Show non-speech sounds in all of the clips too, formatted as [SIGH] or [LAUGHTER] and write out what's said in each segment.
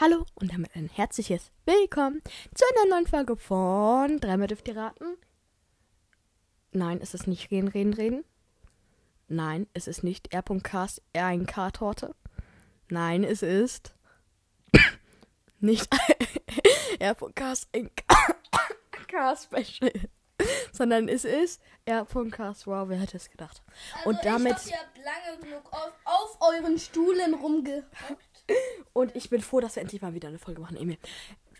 Hallo und damit ein herzliches Willkommen zu einer neuen Folge von Dreimal dürft ihr raten. Nein, es ist nicht Reden, Reden, Reden. Nein, es ist nicht R.Cast, R1K-Torte. Nein, es ist [COUGHS] nicht [COUGHS] R.Cast, [COUGHS] K-Special. Sondern es ist R.Cast, wow, wer hätte es gedacht. Also Und damit- Ich hoffe, ihr habt lange genug auf, auf euren Stuhlen rumgehockt. Und ich bin froh, dass wir endlich mal wieder eine Folge machen, Emil.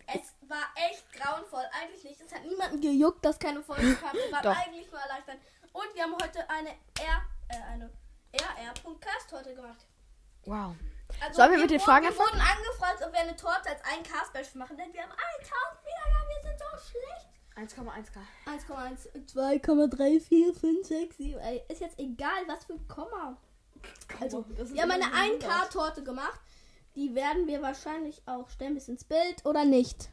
Es war echt grauenvoll. Eigentlich nicht. Es hat niemanden gejuckt, dass keine Folge kam. Wir waren Doch. eigentlich nur erleichtert. Und wir haben heute eine R, äh, eine RR.cast heute gemacht. Wow. Also Sollen wir mit den Fragen Wir anfangen? wurden angefragt, ob wir eine Torte als ein Cast machen, denn wir haben 1000 Wiedergaben. Wir sind so schlecht. 1,1k. 1,1, 2,3, 4, 5, 6, 7. Ey, ist jetzt egal, was für ein Komma. Also, wir haben eine 1K-Torte gemacht. Die werden wir wahrscheinlich auch stellen bis ins Bild oder nicht.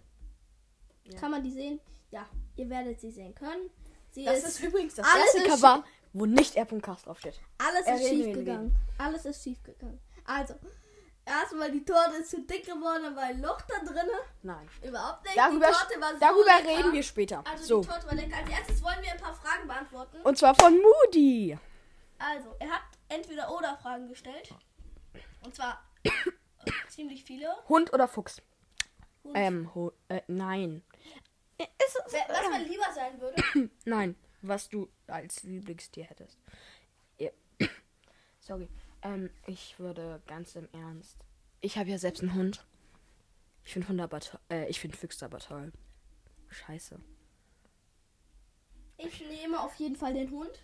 Ja. Kann man die sehen? Ja, ihr werdet sie sehen können. Sie Das ist, ist übrigens das alles erste Cover, wo nicht R.Cast draufsteht. alles ist schief gegangen. Alles ist schief gegangen. Also, erstmal die Torte ist zu dick geworden, ein Loch da drin. Nein. Überhaupt nicht. Darüber, die Torte war so darüber lecker. reden wir später. Also so. die Torte war lecker. Als erstes wollen wir ein paar Fragen beantworten. Und zwar von Moody. Also, er hat entweder oder Fragen gestellt. Und zwar ziemlich viele. Hund oder Fuchs? Und Ähm, Hu- äh, nein. Äh, Ist, wer- was man lieber sein würde. [CLEARS THROAT] nein, was du als Lieblingstier hättest. Ja. [CLEARS THROAT] Sorry. Ähm, ich würde ganz im Ernst. Ich habe ja selbst einen Hund. Ich finde Hunde aber to- äh, ich finde Füchse aber toll. Scheiße. Ich nehme auf jeden Fall den Hund.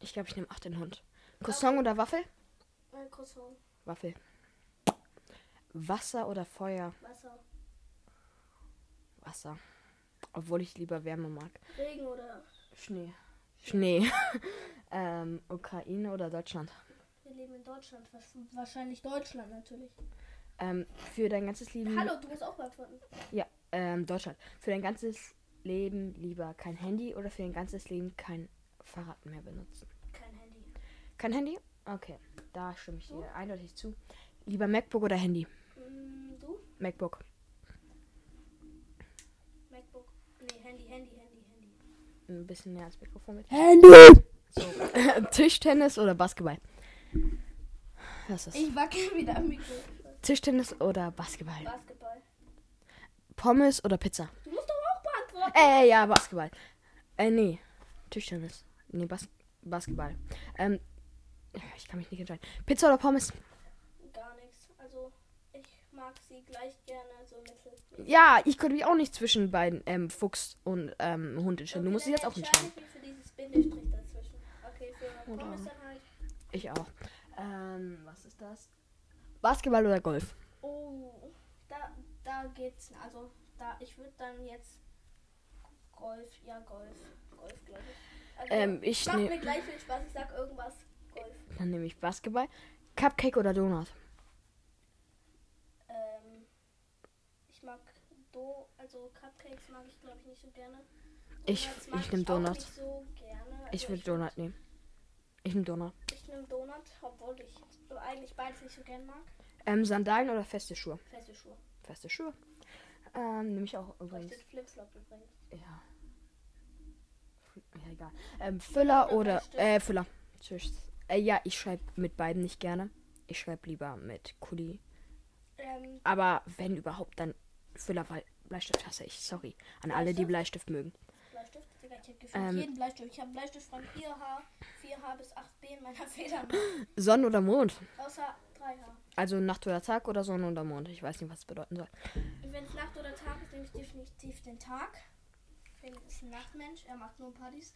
Ich glaube, ich nehme auch den Hund. Croissant oder Waffel? Ein Croissant, Waffel. Wasser oder Feuer? Wasser, Wasser. Obwohl ich lieber Wärme mag. Regen oder. Schnee. Schnee. [LAUGHS] ähm, Ukraine oder Deutschland? Wir leben in Deutschland. Wahrscheinlich Deutschland natürlich. Ähm, für dein ganzes Leben. Hallo, du musst auch beantworten. Ja, ähm, Deutschland. Für dein ganzes Leben lieber kein Handy oder für dein ganzes Leben kein Fahrrad mehr benutzen? Kein Handy. Kein Handy? Okay, da stimme ich dir eindeutig zu. Lieber MacBook oder Handy? Mm, du? MacBook. MacBook. Nee, Handy, Handy, Handy, Handy. Ein bisschen näher ans Mikrofon mit. Handy! So. [LAUGHS] Tischtennis oder Basketball? Was ist das? Ich wackel wieder am Mikro. Tischtennis oder Basketball? Basketball. Pommes oder Pizza? Du musst doch auch beantworten. Äh, ja, Basketball. Äh, nee. Tischtennis. Nee, Bas Basketball. Ähm, ich kann mich nicht entscheiden. Pizza oder Pommes? Gar nichts. Also, ich mag sie gleich gerne so mittel. Ja, ich konnte mich auch nicht zwischen beiden ähm, Fuchs und ähm, Hund entscheiden. Du musst dich jetzt auch entscheiden. Okay, halt. Ich auch. Ähm, was ist das? Basketball oder Golf? Oh, da, da geht's. Also, da, ich würde dann jetzt Golf, ja, Golf. Golf, glaube ich. Also, Ähm, ich macht mir gleich viel Spaß. Ich sag irgendwas. Golf. Dann nehme ich Basketball. Cupcake oder Donut? Ähm, ich mag Do, also Cupcakes mag ich glaube ich nicht so gerne. Ich- Donuts ich mag nehm auch Donut. Nicht so gerne. Ich Also würde Donut nehmen. Ich nehme Donut. Ich nehme Donut, obwohl ich eigentlich beides nicht so gern mag. Ähm, Sandalen oder feste Schuhe? Feste Schuhe. Feste Schuhe. Ähm, nehme ich auch übrigens. steht Flipflop übrigens. Ja. Ja, egal. Ähm, Füller oder? Äh, Füller. Tschüss. Äh, ja, ich schreibe mit beiden nicht gerne. Ich schreibe lieber mit Kuli. Ähm, Aber wenn überhaupt, dann Füller, weil Bleistift hasse ich. Sorry. An alle, die Bleistift mögen. Bleistift, Digga, ich hab gefühlt Ähm. jeden Bleistift. Ich habe Bleistift von 4H, 4H bis 8B in meiner [LAUGHS] Feder. Sonne oder Mond? Außer 3H. Also Nacht oder Tag oder Sonne oder Mond. Ich weiß nicht, was es bedeuten soll. Wenn es Nacht oder Tag ist, nehme ich definitiv den Tag. Felix ist ein Nachtmensch, er macht nur Partys.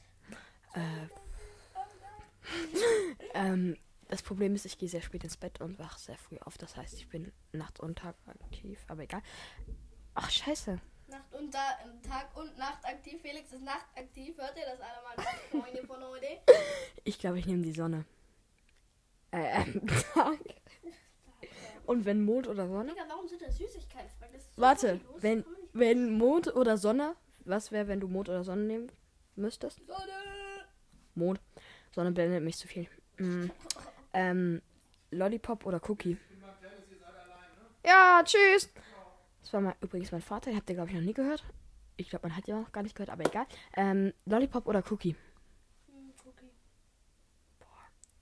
Äh, [LAUGHS] ähm, das Problem ist, ich gehe sehr spät ins Bett und wache sehr früh auf. Das heißt, ich bin Nacht und Tag aktiv. Aber egal. Ach, scheiße. Nacht und da, ähm, Tag und Nacht aktiv. Felix ist nachtaktiv. Hört ihr das alle mal? Freunde von heute. Ich glaube, ich nehme die Sonne. Äh, ähm, [LAUGHS] Tag. Und wenn Mond oder Sonne? Digga, warum sind das Süßigkeiten? So Warte, wenn, wenn Mond oder Sonne, was wäre, wenn du Mond oder Sonne nehmen müsstest? Sonne! Mond. Sonne blendet mich zu viel. Mm. Ähm, Lollipop oder Cookie? Ja, tschüss. Das war mal übrigens mein Vater, den habt ihr, glaube ich, noch nie gehört. Ich glaube, man hat ja noch gar nicht gehört, aber egal. Ähm, Lollipop oder Cookie? Hm, Cookie.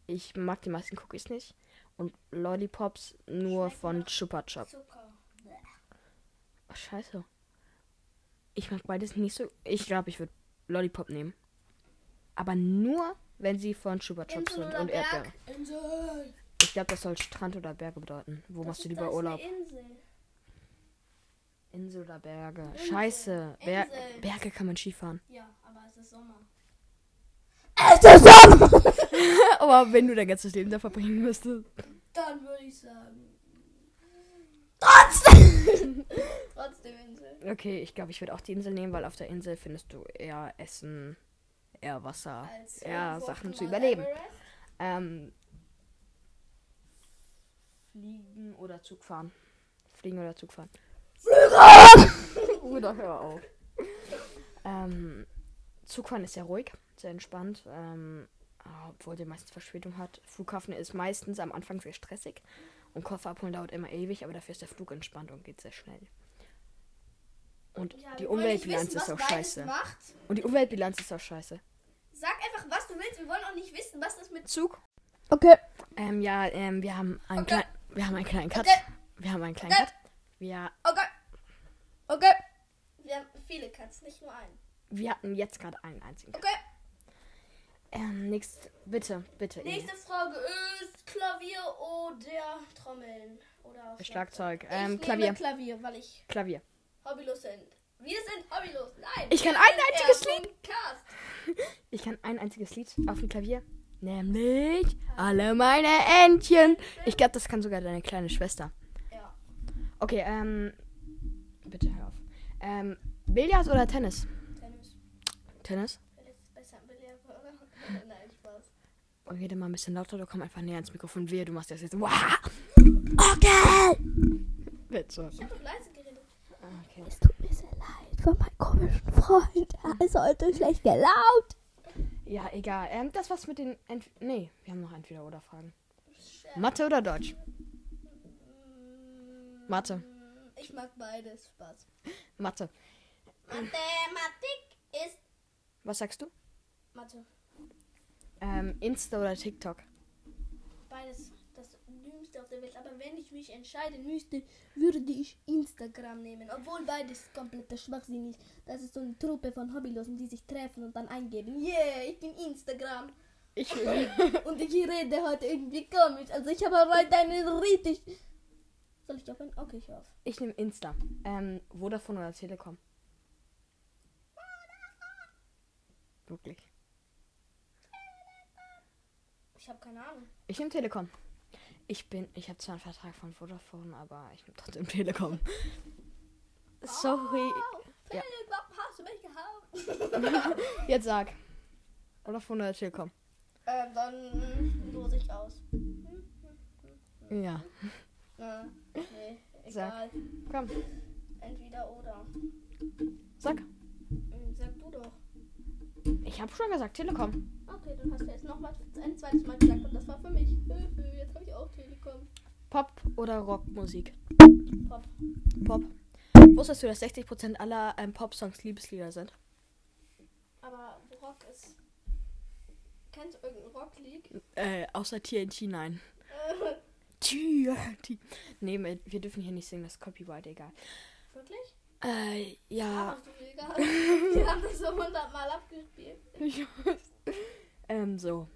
Ich mag die meisten Cookies nicht. Und Lollipops nur Schmeckt von Chupa Chup. Ach, scheiße. Ich mag beides nicht so. Ich glaube, ich würde Lollipop nehmen. Aber nur, wenn sie von Chupa Chup Insel sind und? Erdbeere. Insel. Ich glaube, das soll Strand oder Berge bedeuten. Wo Das machst du lieber Urlaub? Insel. Insel oder Berge? Insel. Scheiße. Ber Insel. Berge kann man Skifahren. Ja, aber es ist Sommer. Es ist Sommer! [LAUGHS] Aber wenn du dein ganzes Leben da verbringen müsstest. Dann würde ich sagen. Trotzdem! [LAUGHS] Trotzdem Insel. Okay, ich glaube, ich würde auch die Insel nehmen, weil auf der Insel findest du eher Essen, eher Wasser, Als eher Sachen zu überleben. Everest. Ähm, fliegen oder Zug fahren. Fliegen oder Zug fahren. Oder hör auf. Ähm, Zugfahren ist sehr ruhig, sehr entspannt. Ähm, obwohl der meistens Verspätung hat. Flughafen ist meistens am Anfang sehr stressig. Und Koffer abholen dauert immer ewig, aber dafür ist der Flug entspannt und geht sehr schnell. Und Ja, die Umweltbilanz wissen, ist auch scheiße. Macht. Und die Umweltbilanz ist auch scheiße. Sag einfach, was du willst. Wir wollen auch nicht wissen, was das mit. Zug? Okay. Ähm, ja, ähm, wir haben einen Okay. kleinen, wir haben einen kleinen Cut. Okay. Wir haben einen kleinen Okay. Cut. Wir, Okay. Okay. Wir haben viele Cuts, nicht nur einen. wir hatten jetzt gerade einen einzigen. Cut. Okay. Ähm, nächst, bitte, bitte. Nächste Frage ist Klavier oder Trommeln oder auch Schlagzeug. Ich Ähm, nehme Klavier. Klavier, weil ich Klavier. hobbylos bin. Wir sind hobbylos. Nein. Ich kann ein sind einziges Cast. [LAUGHS] Ich kann ein einziges Lied auf dem Klavier. Nämlich alle meine Entchen. Ich glaube, das kann sogar deine kleine Schwester. Ja. Okay, ähm, bitte hör auf. Ähm, Billard oder Tennis? Tennis. Tennis? Besser. Billard. [LAUGHS] Nein, Spaß. Rede mal ein bisschen lauter, du komm einfach näher ans Mikrofon. Wehe, du machst das jetzt. Wow. Okay. Bitte. Ich habe doch leise geredet. Okay. Es tut mir sehr leid für meinen komischen Freund. Er ist heute schlecht gelaunt. Ja, egal. Ähm, das war's mit den. Ent nee, wir haben noch entweder oder Fragen. Mathe oder Deutsch? Mathe. Ich mag beides. Spaß. Mathe. Mathematik ist Was sagst du? Mathe. Ähm, Insta oder TikTok? Beides das Dümmste auf der Welt. Aber wenn ich mich entscheiden müsste, würde ich Instagram nehmen. Obwohl beides kompletter Schwachsinn ist. Das ist so eine Truppe von Hobbylosen, die sich treffen und dann eingeben. Yeah, ich bin Instagram. Ich. [LAUGHS] Und ich rede heute irgendwie komisch. Also ich habe heute eine richtig... Soll ich aufhören? Okay, ich auf. Ich nehme Insta. Ähm, Vodafone oder Telekom? Wirklich. Ich habe keine Ahnung. Ich nehme Telekom. Ich bin. Ich habe zwar einen Vertrag von Vodafone, aber ich nehme trotzdem Telekom. [LAUGHS] Sorry. Oh, Ja. Warum hast du mich gehauen? [LAUGHS] Jetzt sag. Vodafone oder Telekom? ähm, dann lose ich aus. Ja. Äh, nee, Sag. egal. Komm, Entweder oder. sag. Hm, Sag du doch. Ich habe schon gesagt Telekom. Okay, dann hast du jetzt noch mal ein zweites Mal gesagt und das war für mich. [LAUGHS] Jetzt habe ich auch Telekom. Pop oder Rockmusik? Pop. Pop. Wusstest du, dass 60% aller ähm, Pop-Songs Liebeslieder sind? Aber Rock ist. Kennst du irgendein Rocklied? Äh, außer TNT, nein. [LAUGHS] Äh, TNT. Nee, wir dürfen hier nicht singen, das ist Copyright, egal. wirklich? Äh, ja. Egal. [LAUGHS] Wir haben das so hundertmal abgespielt. Ich weiß. ähm, so.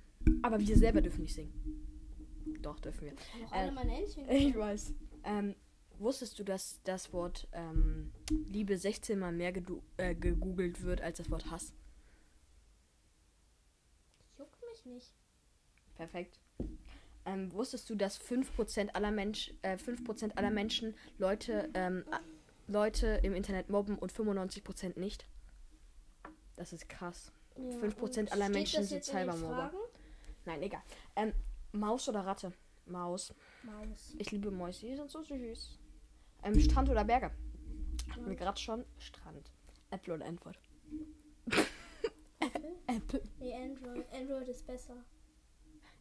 Aber wir selber dürfen nicht singen. Doch, dürfen wir. Ich Äh, alle meine Entchen. [LAUGHS] Ich weiß. Ähm, wusstest du, dass das Wort ähm, Liebe 16 mal mehr äh, gegoogelt wird als das Wort Hass? Juckt mich nicht. Perfekt. Ähm, wusstest du, dass 5% aller, Mensch, äh, 5 aller Menschen Leute, ähm, Leute im Internet mobben und 95% nicht? Das ist krass. Ja, 5% und aller Menschen sind Cybermobber. Nein, egal. Ähm, Maus oder Ratte? Maus. Maus. Ich liebe Mäuse, die sind so süß. Ähm, Strand oder Berge? Hatten wir gerade schon. Strand. Apple oder Antwort? Apple? [LAUGHS] Apple. Nee, Android. Android ist besser.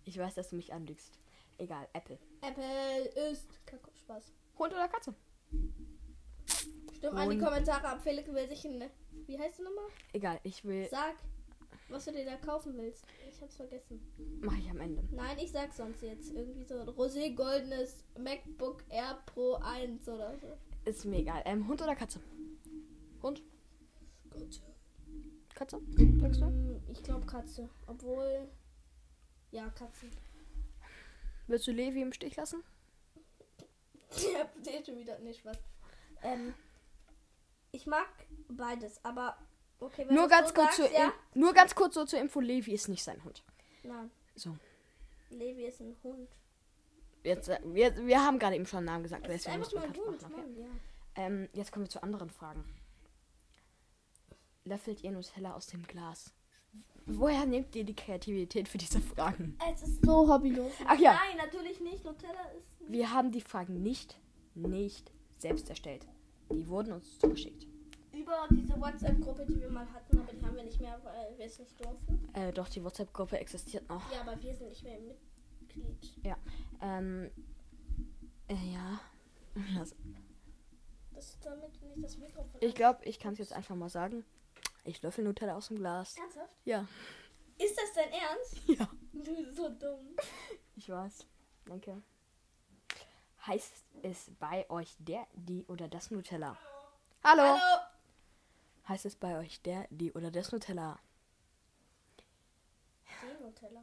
Ich weiß, dass du mich anlügst. Egal, Apple. Apple ist. Kacke, Spaß. Hund oder Katze? Stimmt an die Kommentare ab. Felix will sich in. Wie heißt du nochmal? Egal, ich will. Sag, was du dir da kaufen willst. Ich hab's vergessen. Mach ich am Ende. Nein, ich sag sonst jetzt. Irgendwie so ein rosé goldenes MacBook Air Pro 1 oder so. Ist mir egal. Ähm, Hund oder Katze? Hund? Katze. Katze? Sagst du? Mm, Ich glaube Katze. Obwohl. Ja, Katze. Willst du Levi im Stich lassen? Ja, der schon wieder nicht was. Ähm, ich mag beides, aber okay, Nur ganz, so kurz sagst, ja. In- nur ganz kurz so zur Info: Levi ist nicht sein Hund. Nein, So. Levi ist ein Hund. Jetzt, äh, wir, wir haben gerade eben schon einen Namen gesagt. Das ist deswegen einfach nur Hund. machen? Mann, ja. ähm, jetzt kommen wir zu anderen Fragen. Löffelt ihr Nutella aus dem Glas? Woher nehmt ihr die Kreativität für diese Fragen? Es ist so hobbylos. Ach ja. Nein, natürlich nicht. Nutella ist. Wir haben die Fragen nicht, nicht selbst erstellt. Die wurden uns zugeschickt. Über diese WhatsApp-Gruppe, die wir mal hatten, aber die haben wir nicht mehr, weil wir es nicht durften. Äh, doch, die WhatsApp-Gruppe existiert noch. Ja, aber wir sind nicht mehr Mitglied. Ähm, äh, ja. [LAUGHS] Das, Das ist damit nicht das Mikrofon. ich glaube, ich kann es jetzt einfach mal sagen. Ich löffel Nutella aus dem Glas. Ernsthaft? Ja. Ist das dein Ernst? [LAUGHS] Ja. Du bist so dumm. Ich weiß. Danke. Heißt es bei euch der, die oder das Nutella? Hallo. Hallo. Heißt es bei euch der, die oder das Nutella? Die Nutella.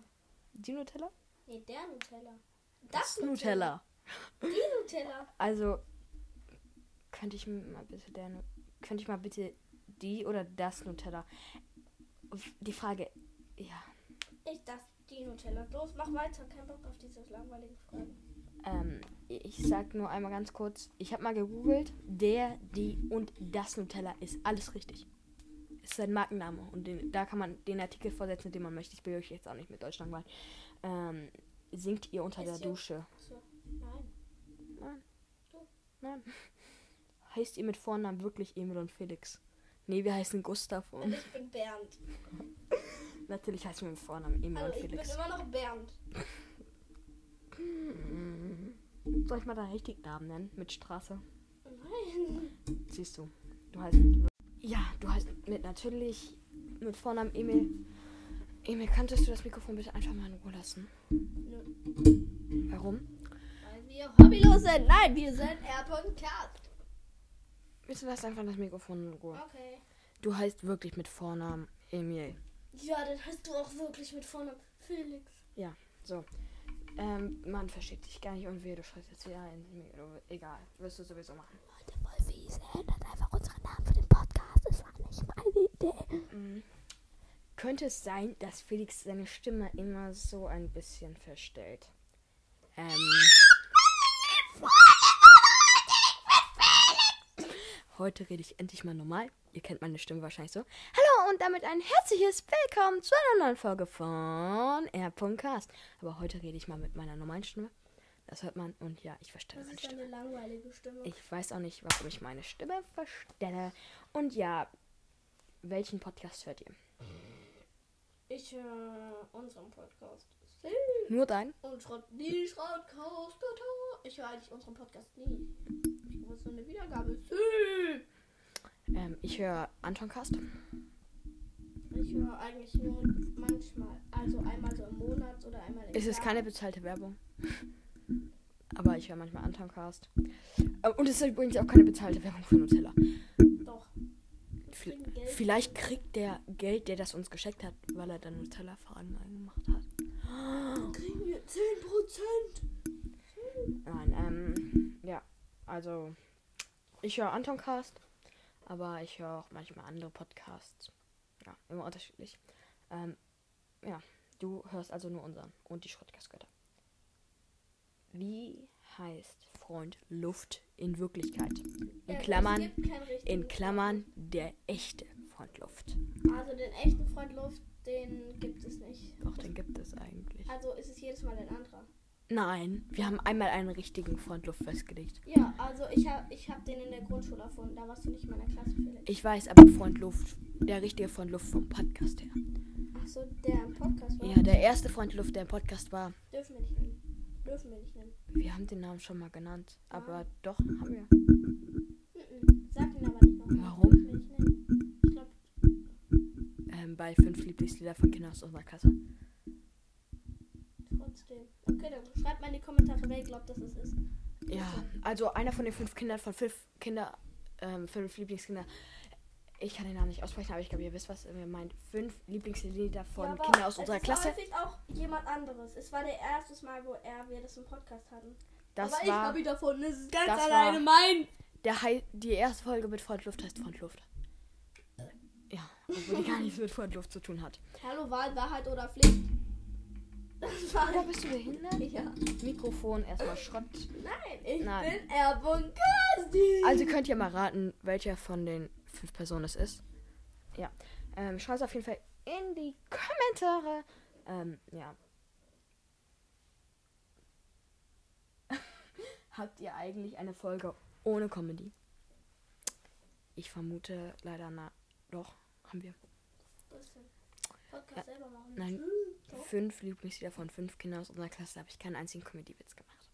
Die Nutella? Nee, der Nutella. Das, Nutella. Nutella. Die Nutella. Also könnte ich mal bitte der könnte ich mal bitte die oder das Nutella? Die Frage, ja, Ich das, die Nutella. Los, mach weiter. Kein Bock auf diese langweiligen Fragen. ähm, ich sag nur einmal ganz kurz, ich habe mal gegoogelt, der, die und das Nutella ist alles richtig. Ist sein Markenname und den, da kann man den Artikel vorsetzen, den man möchte. Ich will euch jetzt auch nicht mit Deutschland weil ähm, singt ihr unter Ist der Dusche? So. Nein. Nein. Du. Nein. [LAUGHS] Heißt ihr mit Vornamen wirklich Emil und Felix? Nee, wir heißen Gustav Und und ich bin Bernd. natürlich heißen wir mit Vornamen Emil Also und ich bin Felix. immer noch Bernd. Soll ich mal deinen richtigen Namen nennen? Mit Straße? Nein. Siehst du. Du heißt. Ja, du heißt mit natürlich mit Vornamen Emil. Emil, könntest du das Mikrofon bitte einfach mal in Ruhe lassen? Nö. Warum? Weil wir hobbylos sind. Nein, wir sind Air.cast. Bitte lass einfach das Mikrofon in Ruhe. Okay. Du heißt wirklich mit Vornamen Emil. Ja, dann heißt du auch wirklich mit Vornamen Felix. So. Ähm, man versteht dich gar nicht und wie du schreibst jetzt wieder ein. Egal, wirst du sowieso machen. Leute, voll fies. Ändert einfach unseren Namen für den Podcast. Das war nicht meine Idee. Mhm. Könnte es sein, dass Felix seine Stimme immer so ein bisschen verstellt? Ähm. Heute rede ich endlich mal normal. Ihr kennt meine Stimme wahrscheinlich so. Hallo und damit ein herzliches Willkommen zu einer neuen Folge von R.Cast. Aber heute rede ich mal mit meiner normalen Stimme. Das hört man und ja, ich verstelle Das meine ist Stimme. Stimme. Ich weiß auch nicht, warum ich meine Stimme verstelle. Und ja, welchen Podcast hört ihr? Ich höre unseren Podcast. Nur dein? Und Schrott, die Schrottkast. Ich höre eigentlich unseren Podcast nie. Muss so eine Wiedergabe. Ähm, ich höre Anton Cast. Ich höre eigentlich nur manchmal. Also einmal so im Monat oder einmal im Es ist Jahr. keine bezahlte Werbung. [LAUGHS] Aber ich höre manchmal Anton Cast. Äh, Und es ist übrigens auch keine bezahlte Werbung für Nutella. Doch. Vielleicht kriegt der Geld, der das uns geschenkt hat, weil er dann Nutella-Fragen gemacht hat. kriegen wir 10%. Nein, ähm. Also, ich höre Anton Cast, aber ich höre auch manchmal andere Podcasts. Ja, immer unterschiedlich. Ähm, ja, du hörst also nur unseren und die Schrottkastgötter. Wie heißt Freund Luft in Wirklichkeit? In es Klammern, in Klammern der echte Freund Luft. Also den echten Freund Luft, den gibt es nicht. Doch, den gibt es eigentlich. Also ist es jedes Mal ein anderer. Nein, wir haben einmal einen richtigen Freund Luft festgelegt. Ja, also ich habe ich hab den in der Grundschule erfunden. Da warst du nicht in meiner Klasse, Felix. Ich weiß, aber Freund Luft, der richtige Freund Luft vom Podcast her. Achso, der im Podcast war. Ja, der erste Freund Luft, der im Podcast war. Dürfen wir nicht nennen. Dürfen wir nicht nennen. Wir haben den Namen schon mal genannt. Aber Ja. doch, haben wir. Sag ihn aber nicht noch. Warum? Nennen. Ich glaube, Ähm, bei fünf Lieblingslieder von Kindern aus unserer Klasse. Dann schreibt mal in die Kommentare, wer ihr glaubt, dass es ist. Ja, also einer von den fünf Kindern von fünf Kinder, ähm, fünf Lieblingskinder. Ich kann den Namen nicht aussprechen, aber ich glaube, ihr wisst, was er meint. Fünf Lieblingslieder von Ja, Kindern aus es unserer ist Klasse. häufig auch jemand anderes. Es war der erste Mal, wo er, wir das im Podcast hatten. Das aber ich war habe ihn davon. Es ist ganz das alleine war- mein. der Hei die erste Folge mit Frontluft heißt Frontluft. Ja, obwohl die gar [LAUGHS] nichts mit Frontluft zu tun hat. Hallo, Wahl, Wahrheit oder Pflicht? Das war Oder bist du behindert? Ja. Mikrofon erstmal Schrott. Nein, ich Nein. bin Erbon Kasti. Also könnt ihr mal raten, welcher von den fünf Personen es ist. Ja. Ähm, Schreibt es auf jeden Fall in die Kommentare. Ähm, ja. [LAUGHS] Habt ihr eigentlich eine Folge ohne Comedy? Ich vermute leider na. Doch, haben wir. Was denn? Podcast Ja. selber machen. Nein. Hm, doch. Fünf Lieblingslieder von fünf Kindern aus unserer Klasse habe ich keinen einzigen Comedy-Witz gemacht.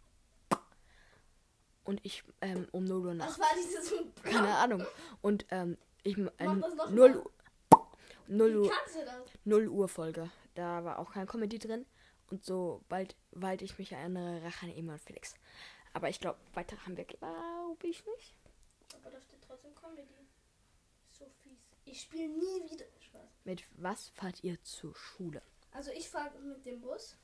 Und ich, ähm, um 0 Uhr nachts. war dieses. Keine Ahnung. Und, ähm, ich, ähm, Mach das noch 0 mal. Uhr. 0 Wie Uhr, kannst du das? 0 Uhr Folge. Da war auch kein Comedy drin. Und so bald, ich mich erinnere, Rache an und Felix. Aber ich glaube, weiter haben wir, glaube ich, nicht. Aber da steht trotzdem Comedy. Ich spiele nie wieder. Spaß. Mit was fahrt ihr zur Schule? Also ich fahre mit dem Bus.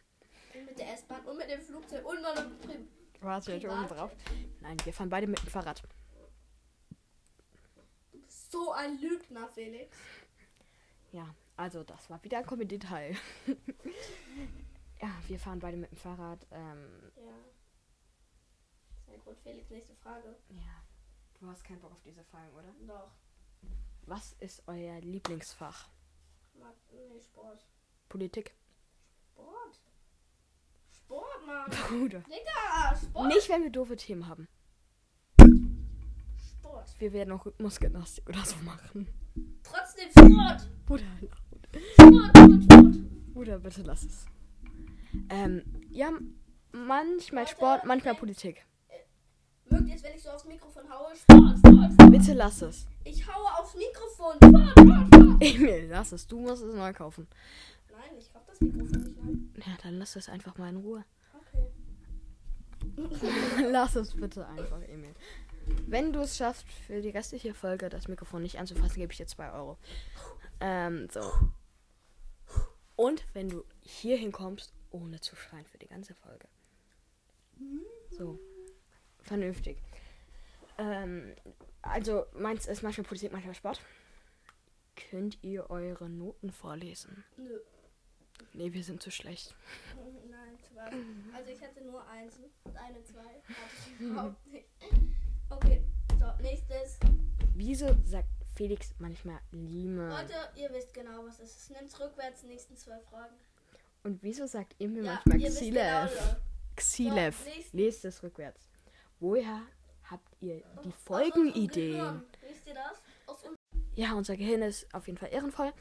[LAUGHS] Und mit der S-Bahn und mit dem Flugzeug und meinem Prim. Warte, ich oben drauf. Nein, wir fahren beide mit dem Fahrrad. Du bist so ein Lügner, Felix. Ja, also das war wieder ein Comedy-Teil. [LAUGHS] ja, wir fahren beide mit dem Fahrrad. Ähm, Ja. Das ist ein Grund, Felix. Nächste Frage. ja, du hast keinen Bock auf diese Fragen, oder? Doch. Was ist euer Lieblingsfach? Nee, Sport. Politik? Sport? Sport, Mann. Bruder. Digga, Sport. Nicht, wenn wir doofe Themen haben. Sport. Wir werden auch Rhythmusgymnastik oder so machen. Trotzdem Sport. Bruder, Sport, Sport, Sport. Bruder, bitte lass es. Ähm, ja, manchmal Warte, Sport, manchmal. Politik. Mögt ihr es, wenn ich so aufs Mikrofon haue? Sport, Sport, Sport. Bitte lass es. Ich haue aufs Mikrofon. Emil, lass es. Du musst es neu kaufen. Nein, ich kauf das Mikrofon nicht nein. Ja, dann lass es einfach mal in Ruhe. Okay. [LAUGHS] Lass es bitte einfach, Emil. Wenn du es schaffst, für die restliche Folge das Mikrofon nicht anzufassen, gebe ich dir 2 Euro. Ähm, so. Und wenn du hier hinkommst, ohne zu schreien für die ganze Folge. So. Vernünftig. Ähm, also, meins ist manchmal Politik, manchmal Sport. Könnt ihr eure Noten vorlesen? Nö. Nee, wir sind zu schlecht. Nein, zwei. Also ich hatte nur eins und eine zwei. Hatte ich [LAUGHS] überhaupt nicht. Okay, so, nächstes. Wieso sagt Felix manchmal Lime? Leute, ihr wisst genau, was es ist. Nehmt's rückwärts, nächsten zwei Fragen. Und wieso sagt Emil Ja, manchmal wisst genau, Xilev? Xilev. So, nächstes. Lest es rückwärts. Woher habt ihr die Folgenideen? Wisst ihr das? Ja, unser Gehirn ist auf jeden Fall ehrenvoll.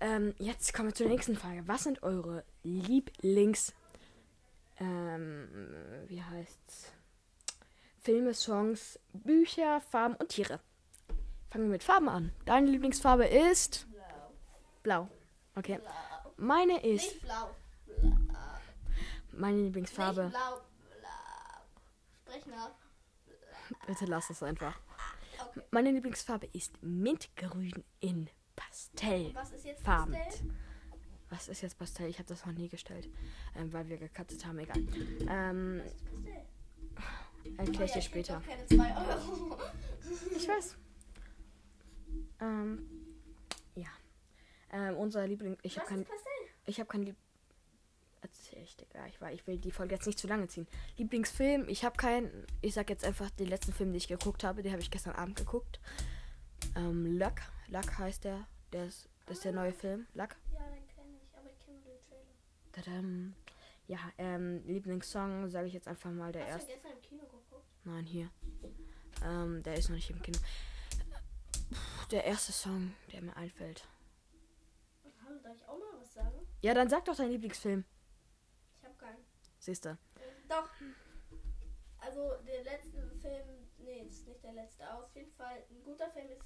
Ähm, jetzt kommen wir zur nächsten Frage. Was sind eure Lieblings... Ähm, wie heißt's? Filme, Songs, Bücher, Farben und Tiere. Fangen wir mit Farben an. Deine Lieblingsfarbe ist blau. blau. Okay. Blau. Meine ist... Nicht blau. Blau. Meine Lieblingsfarbe... Nicht blau. Blau. Sprech nach. Bitte lass es einfach. Okay. Meine Lieblingsfarbe ist Mintgrün in Pastell. Was ist jetzt Farben. Pastell? Was ist jetzt Pastell? Ich habe das noch nie gestellt, ähm, weil wir gekattet haben. Egal. Ähm, Was ist Pastell? erkläre ich Oh dir später. krieg doch keine 2 Euro. Ich weiß. Ähm, ja. Ähm, unser Liebling. Ich habe kein. Ich habe kein Lieb. Ich, Digga. Ich, war, ich will die Folge jetzt nicht zu lange ziehen. Lieblingsfilm. Ich habe keinen. Ich sag jetzt einfach den letzten Film, den ich geguckt habe. Den habe ich gestern Abend geguckt. Ähm, Luck. Luck heißt der. Der ist, das ist der neue Film. Luck. Ja, den kenne ich, aber ich kenne nur den Trailer. Tadam. Ja, ähm, Lieblingssong sage ich jetzt einfach mal der Hast erste. du gestern im Kino geguckt? Nein, hier. Ähm, der ist noch nicht im Kino. Puh, Der erste Song, der mir einfällt. Hallo, darf ich auch mal was sagen? Ja, dann sag doch deinen Lieblingsfilm. Keinen. Siehst du. Doch. Also der letzte Film, nee, ist nicht der letzte. Auf jeden Fall ein guter Film ist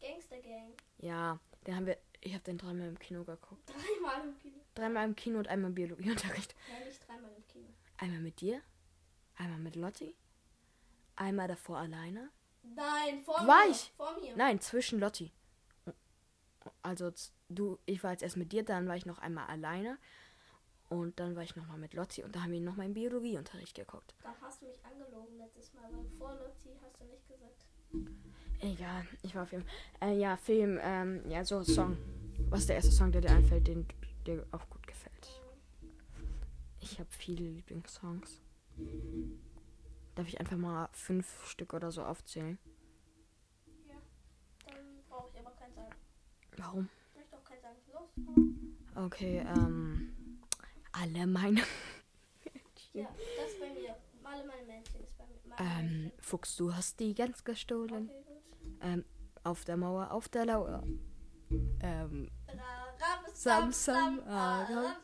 Gangster Gang. Ja, den haben wir. Ich habe den dreimal im Kino geguckt. Dreimal im Kino. Dreimal im Kino und einmal im Biologieunterricht. Nein, nicht dreimal im Kino. Einmal mit dir, einmal mit Lotti, einmal davor alleine. Nein, vor War mir. ich? Vor mir. Nein, zwischen Lotti. Also du, ich war jetzt erst mit dir, dann war ich noch einmal alleine und dann war ich noch mal mit Lotti und da haben wir noch mal im Biologieunterricht geguckt. Dann hast du mich angelogen letztes Mal, weil vor Lotti hast du nicht gesagt. Egal, ich war auf Fall. Äh, ja, Film, ähm, ja, so Song. Was ist der erste Song, der dir einfällt, den dir auch gut gefällt? Ich habe viele Lieblingssongs. Darf ich einfach mal fünf Stück oder so aufzählen? Ja. Dann brauche ich aber keinen sagen. Warum? Ich möchte auch keinen sagen. Los. Okay, ähm, alle meine. Ja, das bei mir. Male meine Männchen ist bei mir. Ähm, Männchen. Fuchs, du hast die Gans gestohlen. Okay. Ähm, auf der Mauer, auf der Lauer. Ähm, Sam, ah, ah,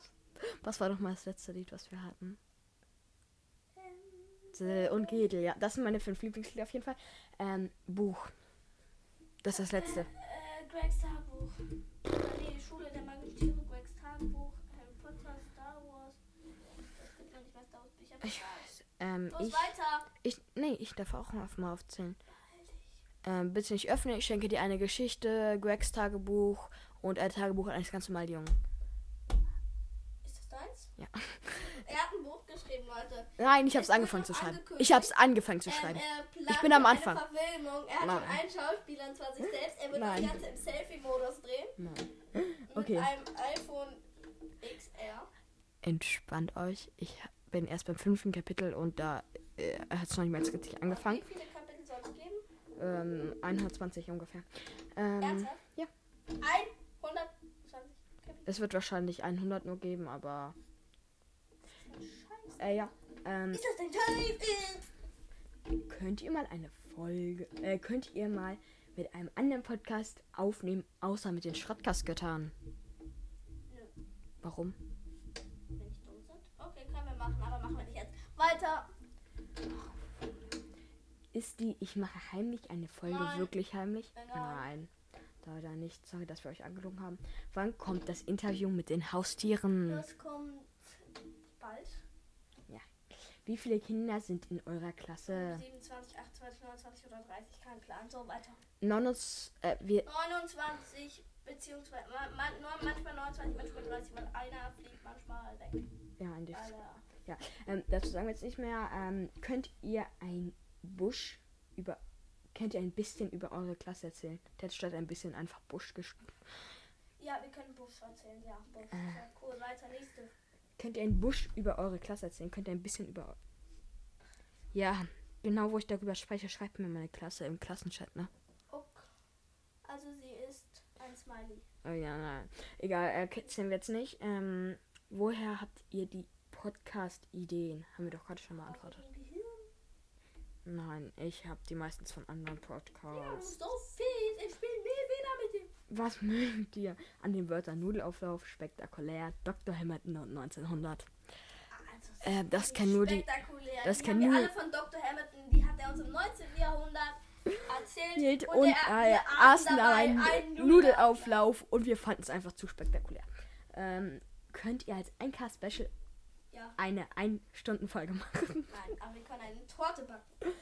was war noch mal das letzte Lied, was wir hatten? Ähm, Äh, Und Gedel, ja. Das sind meine fünf Lieblingslieder auf jeden Fall. Ähm, Buch. Das ist das letzte. Äh, Gregs Tagebuch. Oder nee, Schule der magischen Tiere, Gregs Tagebuch, Harry Potter, Star Wars. Das gibt noch nicht mal Star Wars Bücher. Ich weiß. Ähm, ich, weiter. ich, nee, ich darf auch mal auf- mal aufzählen. Ähm, bitte nicht öffnen. Ich schenke dir eine Geschichte, Gregs Tagebuch und ein Tagebuch eines ganz normalen Jungen. Ist das deins? Ja. [LAUGHS] Er hat ein Buch geschrieben, Leute. Nein, ich habe Es angefangen zu schreiben. Ich habe es angefangen zu Ähm, schreiben. plant Ich bin am eine Anfang. Verfilmung. Er hat Nein. einen Schauspieler und zwar sich selbst. Er wird Nein. das Ganze im Selfie-Modus drehen. Nein. Mit Okay. einem iPhone XR. Entspannt euch. Ich bin erst beim fünften Kapitel und da äh, hat es noch nicht mal richtig angefangen. Wie viele Kapitel soll es geben? Ähm, 120 ungefähr. Ähm, Ernsthaft? ja. 120 Kapitel. es wird wahrscheinlich 100 nur geben, aber Scheiße. äh, ja. Ähm, Ist das dein Time? könnt ihr mal eine Folge, äh, könnt ihr mal mit einem anderen Podcast aufnehmen, außer mit den Schrottkastgöttern? Nö. Warum? Wenn ich dumm sind. Okay, können wir machen, aber machen wir Weiter. Ist die Ich mache heimlich eine Folge Nein. wirklich heimlich? Nein. Nein. Leider nicht. Sorry, dass wir euch angelogen haben. Wann kommt das Interview mit den Haustieren? Das kommt bald. Wie viele Kinder sind in eurer Klasse? 27, 28, 29 oder 30, kein Plan. So weiter. Nonus, äh, wir, 29 beziehungsweise man, man, manchmal 29, manchmal 30, weil einer fliegt manchmal weg. ja, in die, Er ähm, dazu sagen wir jetzt nicht mehr. Ähm, könnt ihr ein Busch über, könnt ihr ein bisschen über eure Klasse erzählen? Der hat statt ein bisschen einfach Busch geschrieben. Ja, wir können Busch erzählen. Ja, Busch. Äh. Ja, cool, weiter, nächste. Könnt ihr einen Busch über eure Klasse erzählen? Könnt ihr ein bisschen über. Ja, genau wo ich darüber spreche, schreibt mir meine Klasse im Klassenchat, ne? Ok. Also sie ist ein Smiley. Oh ja, nein. Egal, äh, erzählen wir jetzt nicht. Ähm, woher habt ihr die Podcast-Ideen? Haben wir doch gerade schon dem Gehirn. Nein, ich habe die meistens von anderen Ja, Podcasts. so fies. Ich spiele nie wieder mit dem. Was mögt ihr an den Wörtern Nudelauflauf, spektakulär, Dr. Hamilton und 1900? Also, Äh, das kann nur die- spektakulär. das die kann nur- alle von Dr. Hamilton. Die hat er uns im 19. Jahrhundert erzählt. Und, er- äh, wir aßen einen einen Nudelauflauf und wir fanden es einfach zu spektakulär. Ähm, könnt ihr als Einkauf-Special Ja, eine Ein-Stunden-Folge machen? nein, aber wir können eine Torte backen.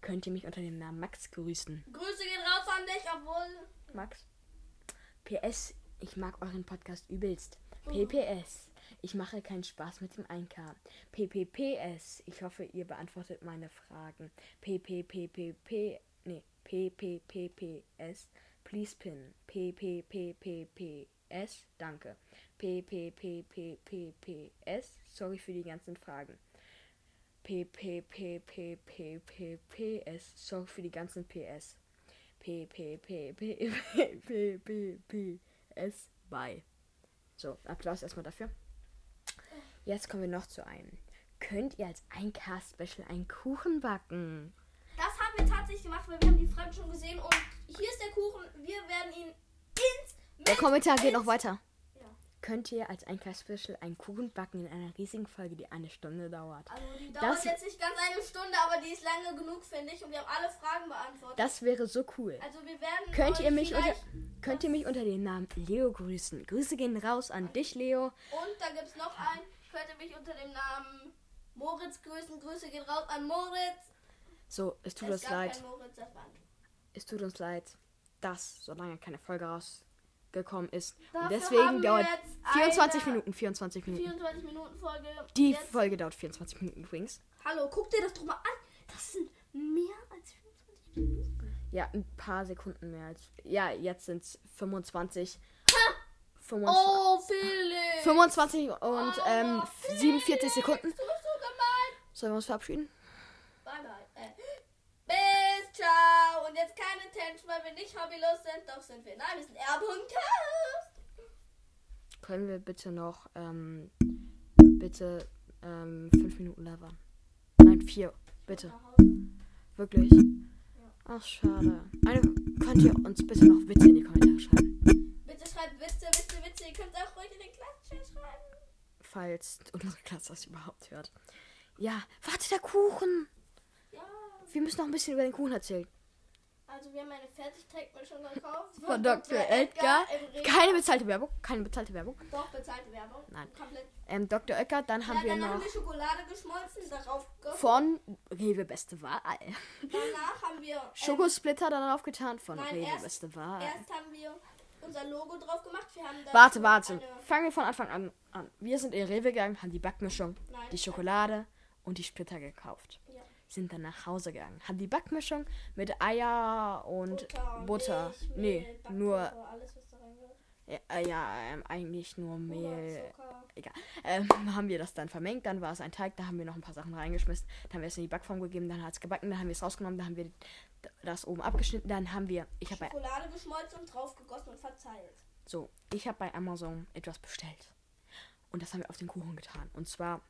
Könnt ihr mich unter dem Namen Max grüßen? Grüße gehen raus an dich, obwohl. Max? PS, ich mag euren Podcast übelst. PPS, ich mache keinen Spaß mit dem Einkauf. PPPS, ich hoffe, ihr beantwortet meine Fragen. PPPPP, nee, PPPPS, please pin. PPPPPS, danke. PPPPPPS, sorry für die ganzen Fragen. PPPPPPS, sorry für die ganzen PS. PPPPPPS, bye. So, Applaus erstmal dafür. Jetzt kommen wir noch zu einem. Könnt ihr als Eincast-Special einen Kuchen backen? Das haben wir tatsächlich gemacht, weil wir haben die Fragen schon gesehen und hier ist der Kuchen. Wir werden ihn ins Der Kommentar geht noch weiter. Könnt ihr als Einkaufsspecial einen Kuchen backen in einer riesigen Folge, die eine Stunde dauert. Also die dauert das, jetzt nicht ganz eine Stunde, aber die ist lange genug, finde ich. Und wir haben alle Fragen beantwortet. Das wäre so cool. Also wir werden könnt ihr mich unter, könnt ihr mich unter dem Namen Leo grüßen. Grüße gehen raus an dich, Leo. Und da gibt es noch einen. Könnt ihr mich unter dem Namen Moritz grüßen. Grüße gehen raus an Moritz. So, es tut es uns leid. Moritz, es tut uns leid, dass solange keine Folge raus gekommen ist. Und deswegen dauert 24 Minuten, 24 Minuten. 24 Minuten Folge. Die. Folge dauert 24 Minuten übrigens. Hallo, guck dir das doch mal an. Das sind mehr als 24 Minuten. Ja, ein paar Sekunden mehr als. Ja, jetzt sind es 25. Ha! 25, oh, Felix! 25 und oh, ähm, 47 Sekunden. Sollen wir uns verabschieden? Bye, bye. Äh, bis, ciao. Und jetzt keine Tension, weil wir nicht hobbylos sind. Doch sind wir. Nein, wir sind R.Cast. Können wir bitte noch, ähm, bitte, ähm, fünf Minuten labern? Nein, vier. Bitte. Wirklich? Ja. Ach, schade. Eine, könnt ihr uns bitte noch Witze in die Kommentare schreiben? Bitte schreibt Witze, Witze, Witze. Ihr könnt auch ruhig in den Klassenchat schreiben. Falls unsere Klasse das überhaupt hört. Ja, warte, der Kuchen. Wir müssen noch ein bisschen über den Kuchen erzählen. Also wir haben eine Fertigteigmischung gekauft. Von, von Dr. Edgar. Keine bezahlte Werbung. Keine bezahlte Werbung. Doch, bezahlte Werbung. Nein. Komplett. Ähm, Dr. Edgar, dann haben ja, wir dann noch... haben wir Schokolade geschmolzen, darauf Von Rewe Beste Wahl. Danach haben wir... Ähm, Schokosplitter darauf getan von nein, Rewe erst, Beste Wahl. Erst haben wir unser Logo drauf gemacht. Wir haben warte, warte. Fangen wir von Anfang an an. Wir sind in Rewe gegangen, haben die Backmischung, nein, die Schokolade und die Splitter gekauft sind dann nach Hause gegangen. Haben die Backmischung mit Eier und Butter. Butter. Milch, nee, Mehl, nur. Alles, ja, äh, ja ähm, eigentlich nur Mehl. Egal. Ähm, [LAUGHS] haben wir das dann vermengt, dann war es ein Teig, da haben wir noch ein paar Sachen reingeschmissen, dann haben wir es in die Backform gegeben, dann hat es gebacken, dann haben wir es rausgenommen, dann haben wir das oben abgeschnitten, dann haben wir. Ich habe Schokolade geschmolzen und drauf gegossen und verzeilt. So, ich habe bei Amazon etwas bestellt. Und das haben wir auf den Kuchen getan. Und zwar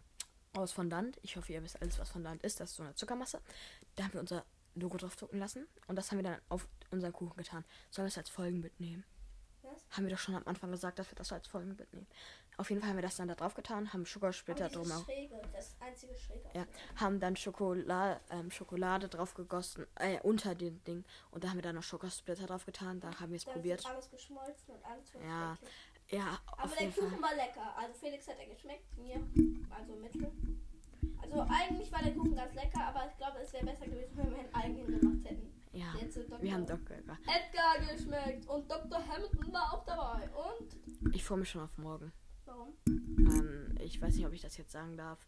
aus Fondant. Ich hoffe, ihr wisst alles, was Fondant ist. Das ist so eine Zuckermasse. Da haben wir unser Logo drauf drucken lassen. Und das haben wir dann auf unseren Kuchen getan. Sollen wir es als Folgen mitnehmen? Was? Haben wir doch schon am Anfang gesagt, dass wir das als Folgen mitnehmen. Auf jeden Fall haben wir das dann da drauf getan, haben Schokosplitter drumherum. Das einzige Schräge. Ja, haben dann Schokolade, ähm, Schokolade drauf gegossen, äh, unter dem Ding. Und da haben wir dann noch Schokosplitter drauf getan. Da haben wir es probiert. alles geschmolzen und alles Ja, ja, Aber der Kuchen Fall. war lecker. Also Felix hat er geschmeckt, mir also mittel. Also eigentlich war der Kuchen ganz lecker, aber ich glaube, es wäre besser gewesen, wenn wir einen eigenen gemacht hätten. Ja, wir haben Dr. Edgar. Edgar geschmeckt und Dr. Hamilton war auch dabei. Und? Ich freue mich schon auf morgen. Warum? Ähm, ich weiß nicht, ob ich das jetzt sagen darf.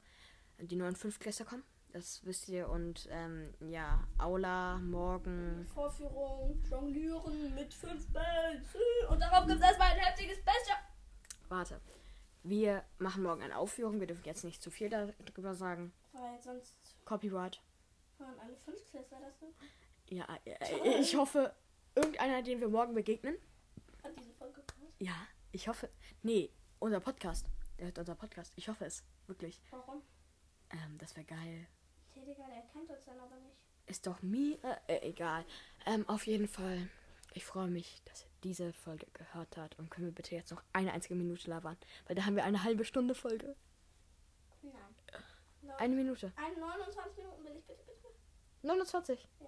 Die neuen Fünftklässler kommen. Das wisst ihr. Und ähm, ja, Aula, morgen. Vorführung, Jonglieren mit fünf Bällen. Und darauf gibt es erstmal ein heftiges Special. Warte. Wir machen morgen eine Aufführung. Wir dürfen jetzt nicht zu viel darüber sagen. Weil sonst. Copyright. Hören alle Fünftklässler das denn? Ja, äh, ich hoffe, irgendeiner, den wir morgen begegnen. Hat diese Folge gehört? Ja, ich hoffe. Nee, unser Podcast. Der hört unser Podcast. Ich hoffe es. Wirklich. Warum? Ähm, das wäre geil. Okay, Digga, der kennt uns dann aber nicht. Ist doch mir äh, egal. Ähm, auf jeden Fall. Ich freue mich, dass ihr diese Folge gehört habt. Und können wir bitte jetzt noch eine einzige Minute labern? Weil da haben wir eine halbe Stunde Folge. Nein. Eine Minute. Ein 29 Minuten will ich bitte, bitte. 29? Ja.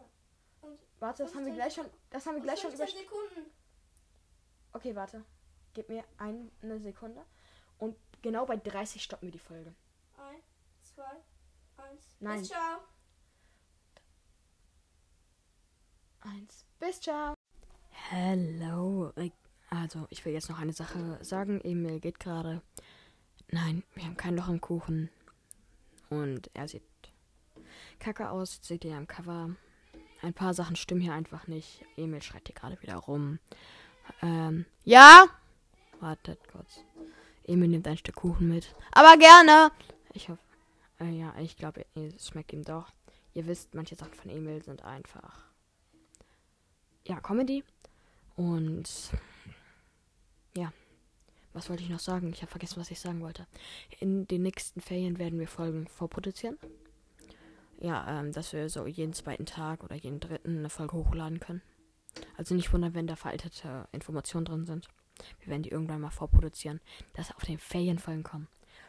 Und warte, das haben wir gleich schon. Das haben wir gleich schon über. Sekunden. Okay, warte. Gib mir eine Sekunde. Und genau bei 30 stoppen wir die Folge. Ein, zwei, Eins. Nein. Bis ciao. Eins. Bis ciao. Hello. Also, ich will jetzt noch eine Sache sagen. Emil geht gerade. Nein, wir haben kein Loch im Kuchen. Und er sieht kacke aus. Seht ihr am Cover. Ein paar Sachen stimmen hier einfach nicht. Emil schreit hier gerade wieder rum. Ähm, ja? Wartet kurz. Emil nimmt ein Stück Kuchen mit. Aber gerne. Ich hoffe. Äh, ja, ich glaube, es schmeckt ihm doch. Ihr wisst, manche Sachen von Emil sind einfach. Ja, Comedy. Und. Ja. Was wollte ich noch sagen? Ich habe vergessen, was ich sagen wollte. In den nächsten Ferien werden wir Folgen vorproduzieren. Ja, ähm, dass wir so jeden zweiten Tag oder jeden dritten eine Folge hochladen können. Also nicht wundern, wenn da veraltete Informationen drin sind. Wir werden die irgendwann mal vorproduzieren, dass auf den Ferienfolgen kommen.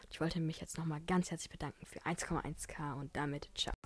Ich wollte mich jetzt nochmal ganz herzlich bedanken für 1,1k und damit ciao.